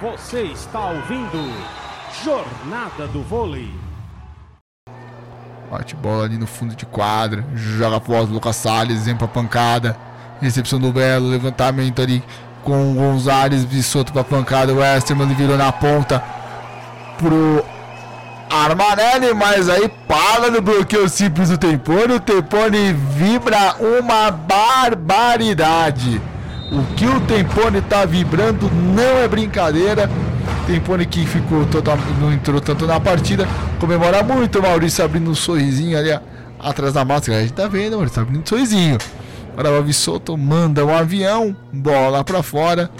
Você está ouvindo Jornada do Vôlei. Bate bola ali no fundo de quadra. Joga alto Lucas Salles, vem pra pancada. Recepção do Belo, levantamento ali com o Gonzalez, Bissoto pra pancada. O Westerman virou na ponta pro Armanelli, mas aí para no bloqueio simples do Tempone. O Tempone vibra uma barbaridade. O que o Tempone tá vibrando não é brincadeira. Tempone que ficou total, não entrou tanto na partida. Comemora muito Maurício abrindo um sorrisinho ali atrás da máscara. A gente tá vendo, Maurício abrindo um sorrisinho. Agora o Alves manda um avião, bola para fora.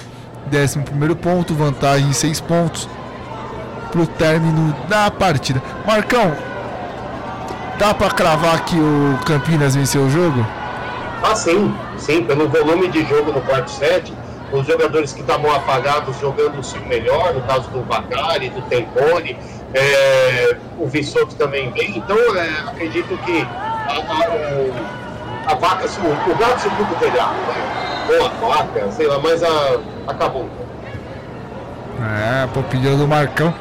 Décimo primeiro ponto, vantagem 6 pontos pro término da partida. Marcão, dá para cravar que o Campinas venceu o jogo? Ah, sim, sim, pelo volume de jogo no quarto set, os jogadores que estavam apagados jogando o seu melhor, no caso do Bacari, do Tempone, é, o Vissoto também bem, então é, acredito que a, a, a vaca, o, o gato subiu do telhado, né? ou a vaca, sei lá, mas a, acabou. É, a opinião do Marcão.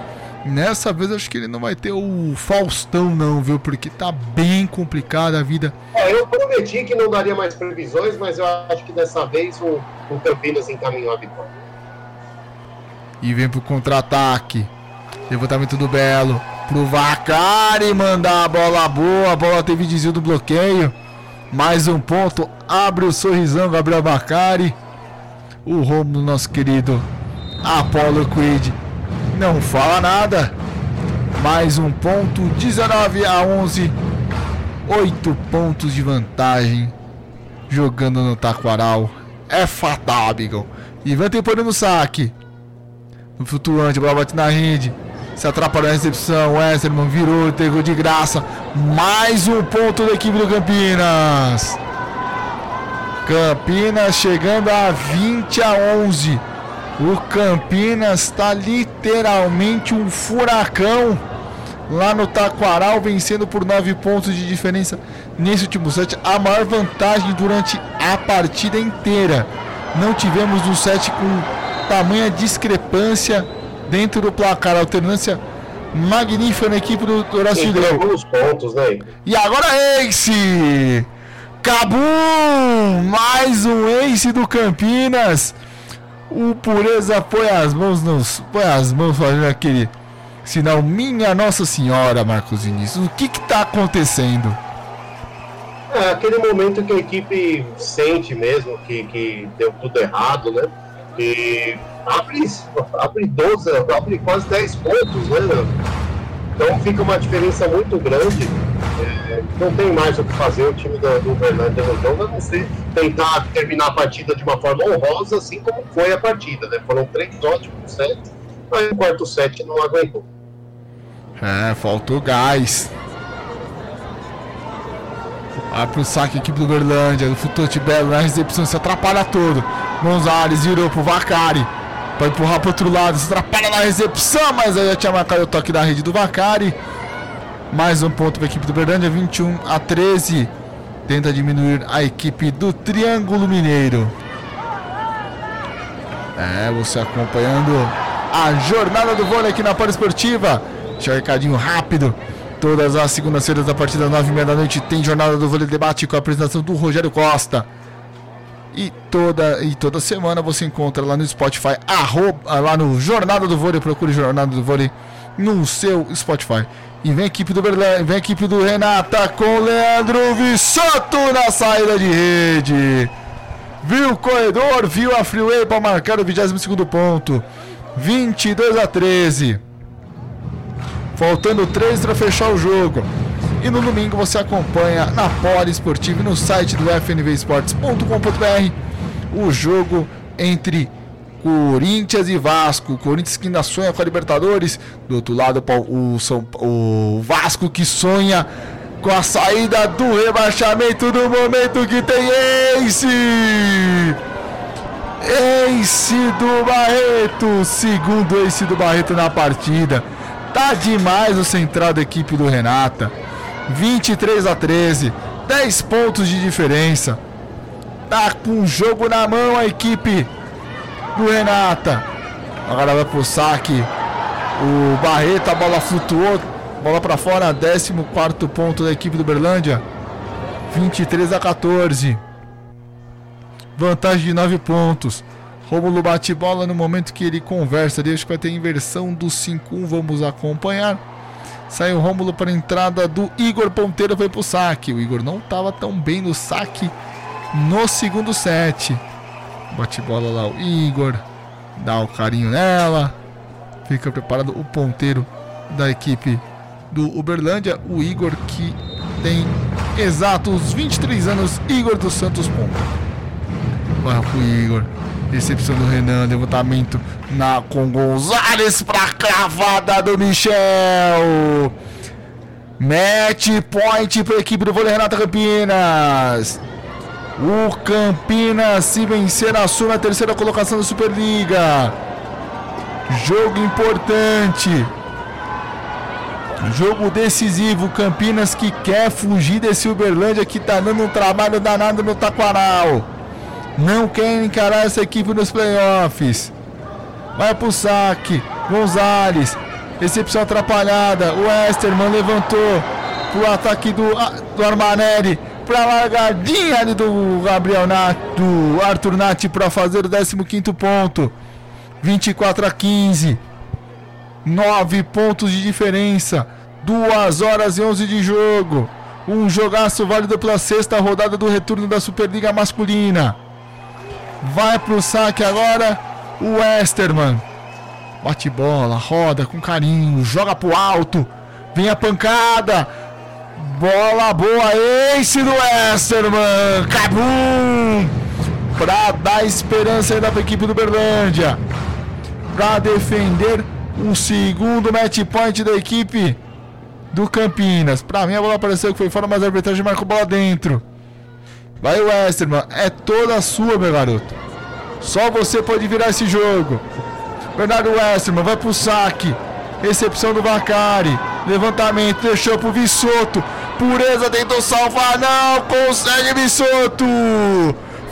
Nessa vez acho que ele não vai ter o Faustão, não, viu? Porque tá bem complicada a vida. É, eu prometi que não daria mais previsões, mas eu acho que dessa vez o, o Campinas encaminhou a vitória. E vem pro contra-ataque. Levantamento do Belo. Pro Vacari mandar a bola boa. A bola teve desvio do bloqueio. Mais um ponto. Abre o sorrisão, Gabriel Vacari. O Romulo, nosso querido Apollo Quid não fala nada. Mais um ponto, 19 a 11. 8 pontos de vantagem. Jogando no Taquaral. É fatal, amigão. Ivan tem no saque. No flutuante, a bola bate na rede. Se atrapalhou a recepção. Westerman virou, pegou de graça. Mais um ponto da equipe do Campinas. Campinas chegando a 20 a 11. O Campinas está literalmente um furacão lá no Taquaral, vencendo por 9 pontos de diferença nesse último set. A maior vantagem durante a partida inteira. Não tivemos um set com tamanha discrepância dentro do placar. Alternância magnífica na equipe do Horácio pontos, né? E agora Ace! Cabum! Mais um Ace do Campinas. O Pureza põe as mãos nos. põe as mãos fazendo aquele sinal Minha Nossa Senhora, Marcos Vinícius. O que está acontecendo? É aquele momento que a equipe sente mesmo que, que deu tudo errado, né? E abre, abre 12, abre quase 10 pontos, né? Então fica uma diferença muito grande. É, não tem mais o que fazer o time do, do Fernando no jogo, a não ser tentar terminar a partida de uma forma honrosa, assim como foi a partida. Né? Foram três ótimos sets, mas o quarto set não aguentou. É, faltou gás. Vai pro saque aqui do Berlândia, do Futute Belo na recepção, se atrapalha todo. Gonzalez virou pro Vacari. Pra empurrar pro outro lado, se atrapalha na recepção, mas aí já tinha marcado o toque da rede do Vacari. Mais um ponto para a equipe do Berlândia, 21 a 13. Tenta diminuir a equipe do Triângulo Mineiro. É, você acompanhando a jornada do vôlei aqui na Esportiva. Deixa um recadinho rápido. Todas as segundas-feiras da partida 9 e meia da noite tem jornada do vôlei debate com a apresentação do Rogério Costa. E toda, e toda semana você encontra lá no Spotify, arroba, lá no Jornada do Vôlei, procure Jornada do Vôlei no seu Spotify. E vem a equipe do Berlândia, vem a equipe do Renata com Leandro Vissoto na saída de rede. Viu o corredor, viu a freeway para marcar o 22 ponto. 22 a 13. Faltando 3 para fechar o jogo. E no domingo você acompanha na Poli Esportivo no site do fnvesportes.com.br o jogo entre Corinthians e Vasco. Corinthians que ainda sonha com a Libertadores. Do outro lado, o, São, o Vasco que sonha com a saída do rebaixamento do momento que tem Ace. Ace do Barreto. Segundo Ace do Barreto na partida. Tá demais o central da equipe do Renata. 23 a 13, 10 pontos de diferença. Tá com o jogo na mão a equipe do Renata. Agora vai pro saque. O Barreta, a bola flutuou. Bola para fora, 14 ponto da equipe do Berlândia. 23 a 14. Vantagem de 9 pontos. Rômulo bate bola no momento que ele conversa. Acho que vai ter inversão do 5-1. Vamos acompanhar. Sai o Rômulo para a entrada do Igor Ponteiro. Foi pro saque. O Igor não estava tão bem no saque no segundo set. Bate bola lá o Igor. Dá o carinho nela. Fica preparado o ponteiro da equipe do Uberlândia. O Igor que tem exatos 23 anos. Igor dos Santos Ponto. Vai pro Igor. Recepção do Renan, levantamento na com Gonzalez para cravada do Michel. Match point para a equipe do vôlei Renata Campinas. O Campinas, se vencer, assume a terceira colocação da Superliga. Jogo importante. Jogo decisivo. Campinas que quer fugir desse Uberlândia que tá dando um trabalho danado no Taquaral. Não quer encarar essa equipe nos playoffs. Vai pro saque. Gonzalez. Recepção atrapalhada. O Westerman levantou pro ataque do, do Armanelli para largadinha ali do Gabriel Nath, do Arthur Nath para fazer o 15 ponto. 24 a 15. 9 pontos de diferença. 2 horas e 11 de jogo. Um jogaço válido pela sexta rodada do retorno da Superliga Masculina. Vai pro saque agora o Westerman. Bate bola, roda com carinho, joga pro alto. Vem a pancada. Bola boa, ace do Westerman. Cabum! Pra dar esperança ainda pra equipe do Berlândia. Pra defender um segundo match point da equipe do Campinas. Pra mim a bola pareceu que foi fora, mas a arbitragem marcou bola dentro. Vai Westerman, é toda sua, meu garoto. Só você pode virar esse jogo. Bernardo Westerman vai pro saque. Recepção do Bacari. Levantamento, deixou pro Vissoto. Pureza tentou salvar, não consegue Bissoto.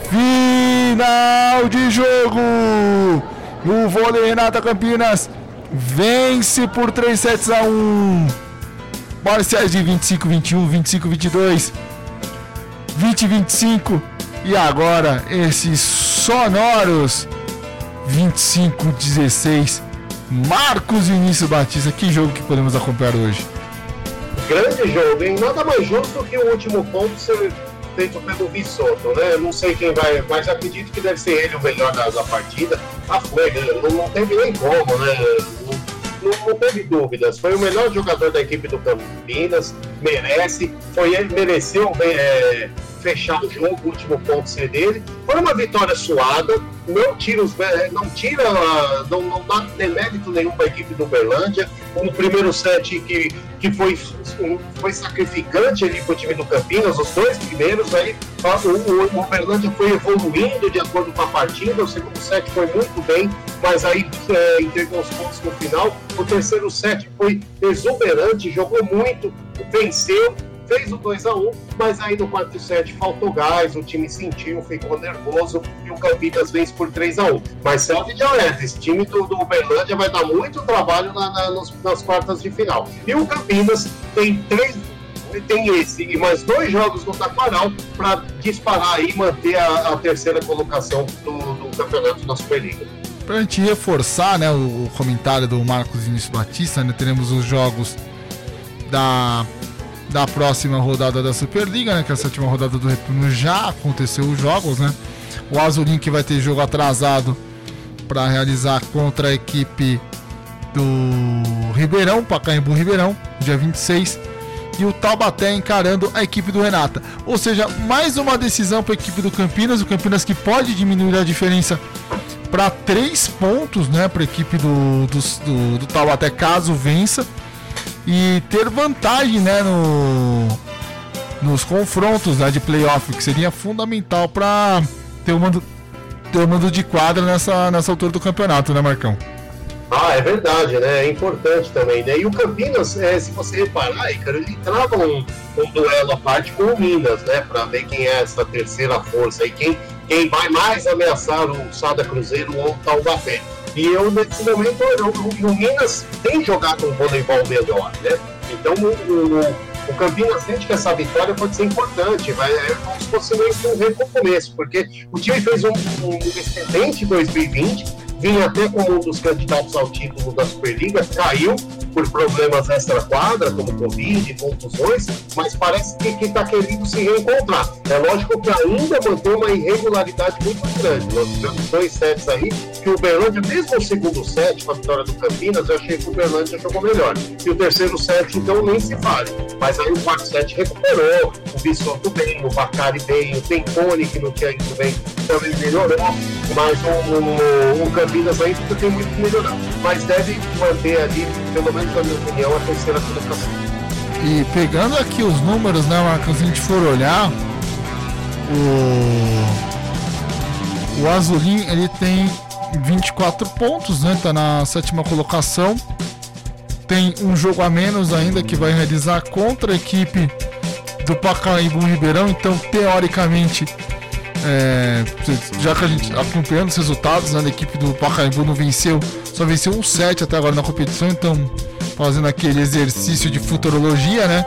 Final de jogo. O vôlei Renata Campinas vence por 3 sets a 1. Parciais de 25 21, 25 22, 20 25 e agora esses sonoros 25 16. Marcos Vinícius Batista, que jogo que podemos acompanhar hoje? grande jogo, hein? Nada mais justo que o último ponto ser feito pelo Vissoto, né? Não sei quem vai, mas acredito que deve ser ele o melhor da, da partida. Ah, foi, né? não, não teve nem como, né? Não, não, não, teve dúvidas. Foi o melhor jogador da equipe do Campinas, merece. Foi ele, mereceu é, fechar o jogo, o último ponto ser dele. Foi uma vitória suada, não tira, os, é, não, tira não, não dá demérito nenhum para a equipe do Berlândia. Um primeiro set que, que foi, foi sacrificante ali para o time do Campinas, os dois primeiros, aí o, o, foi evoluindo de acordo com a partida. O segundo set foi muito bem, mas aí é, entregou os pontos no final. O terceiro set foi exuberante, jogou muito, venceu fez o 2 a 1 mas aí no quarto set faltou gás, o time sentiu, ficou nervoso e o Campinas vence por 3 a 1 Mas serve de alerta, esse time do, do Uberlândia vai dar muito trabalho na, na, nas, nas quartas de final. E o Campinas tem três tem esse e mais dois jogos no Taquaral para disparar e manter a, a, terceira colocação do, do campeonato da Superliga. Para a gente reforçar né, o, comentário do Marcos Vinícius Batista, né, teremos os jogos da da próxima rodada da Superliga, né? Que a sétima rodada do Retorno já aconteceu os jogos, né? O Azulim que vai ter jogo atrasado para realizar contra a equipe do Ribeirão, Pacaembu Ribeirão, dia 26. E o Taubaté encarando a equipe do Renata. Ou seja, mais uma decisão para a equipe do Campinas. O Campinas que pode diminuir a diferença para três pontos, né? Para a equipe do, do, do, do Taubaté, caso vença e ter vantagem né, no, nos confrontos né, de playoff, que seria fundamental para ter mando, ter o mando de quadra nessa, nessa altura do campeonato, né, Marcão? Ah, é verdade, né? É importante também, né? E o Campinas, é, se você reparar, cara, ele trava um, um, duelo à parte com o Minas, né? Para ver quem é essa terceira força e quem, quem vai mais ameaçar o Sada Cruzeiro ou o Taubaté. E eu, nesse momento, eu, o Minas tem jogado um voleibol melhor, né? Então, o, o, o Campinas sente que essa vitória pode ser importante, vai, é como se fosse meio que um recomeço, porque o time fez um, um excelente 2020 vinha até como um dos candidatos ao título da Superliga, caiu por problemas extra-quadra, como Covid, contusões, mas parece que está querendo se reencontrar. É lógico que ainda mantém uma irregularidade muito grande. Nós tivemos dois sets aí, que o Uberlândia, mesmo o segundo set, com a vitória do Campinas, eu achei que o Uberlândia jogou melhor. E o terceiro set, então, nem se fale. Mas aí o quarto set recuperou, o Bissoto bem, o Bacari bem, o Tencone, que não tinha ido bem, também melhorou, mas o, o, o Campinas ainda tem muito que melhorar. Mas deve manter ali, pelo menos na minha opinião, a terceira colocação. E pegando aqui os números, né, Marcos, se a gente for olhar, o, o Azulim ele tem 24 pontos, né? Tá na sétima colocação. Tem um jogo a menos ainda que vai realizar contra a equipe do Pacaembu Ribeirão, então teoricamente é, já que a gente acompanhando os resultados, né, a equipe do Pacaembu não venceu, só venceu um 7 até agora na competição, então fazendo aquele exercício de futurologia, né?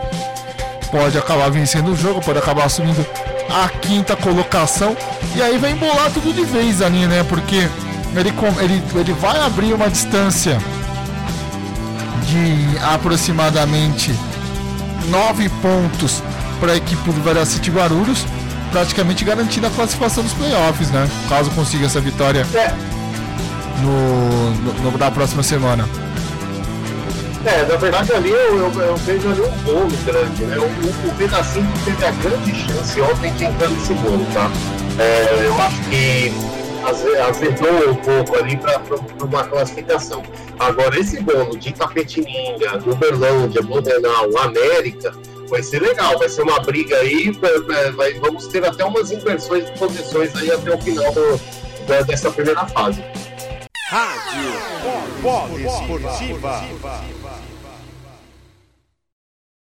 Pode acabar vencendo o jogo, pode acabar assumindo a quinta colocação e aí vai embolar tudo de vez ali, né? Porque ele, ele, ele vai abrir uma distância de aproximadamente 9 pontos para a equipe do Varacity Guarulhos praticamente garantindo a classificação dos playoffs, né? Caso consiga essa vitória é. no, no, no, na próxima semana. É, na verdade ali eu, eu, eu vejo ali um bolo grande, né? O, o, Pedacinho teve a grande chance ontem de entrar nesse bolo, tá? É, eu acho que azedou um pouco ali para uma classificação. Agora, esse bolo de Tapetininga, Uberlândia, Blumenau, América, vai ser legal, vai ser uma briga aí, vai, vamos ter até umas inversões de posições aí até o final do, da, dessa primeira fase. Rádio Pó Esportiva.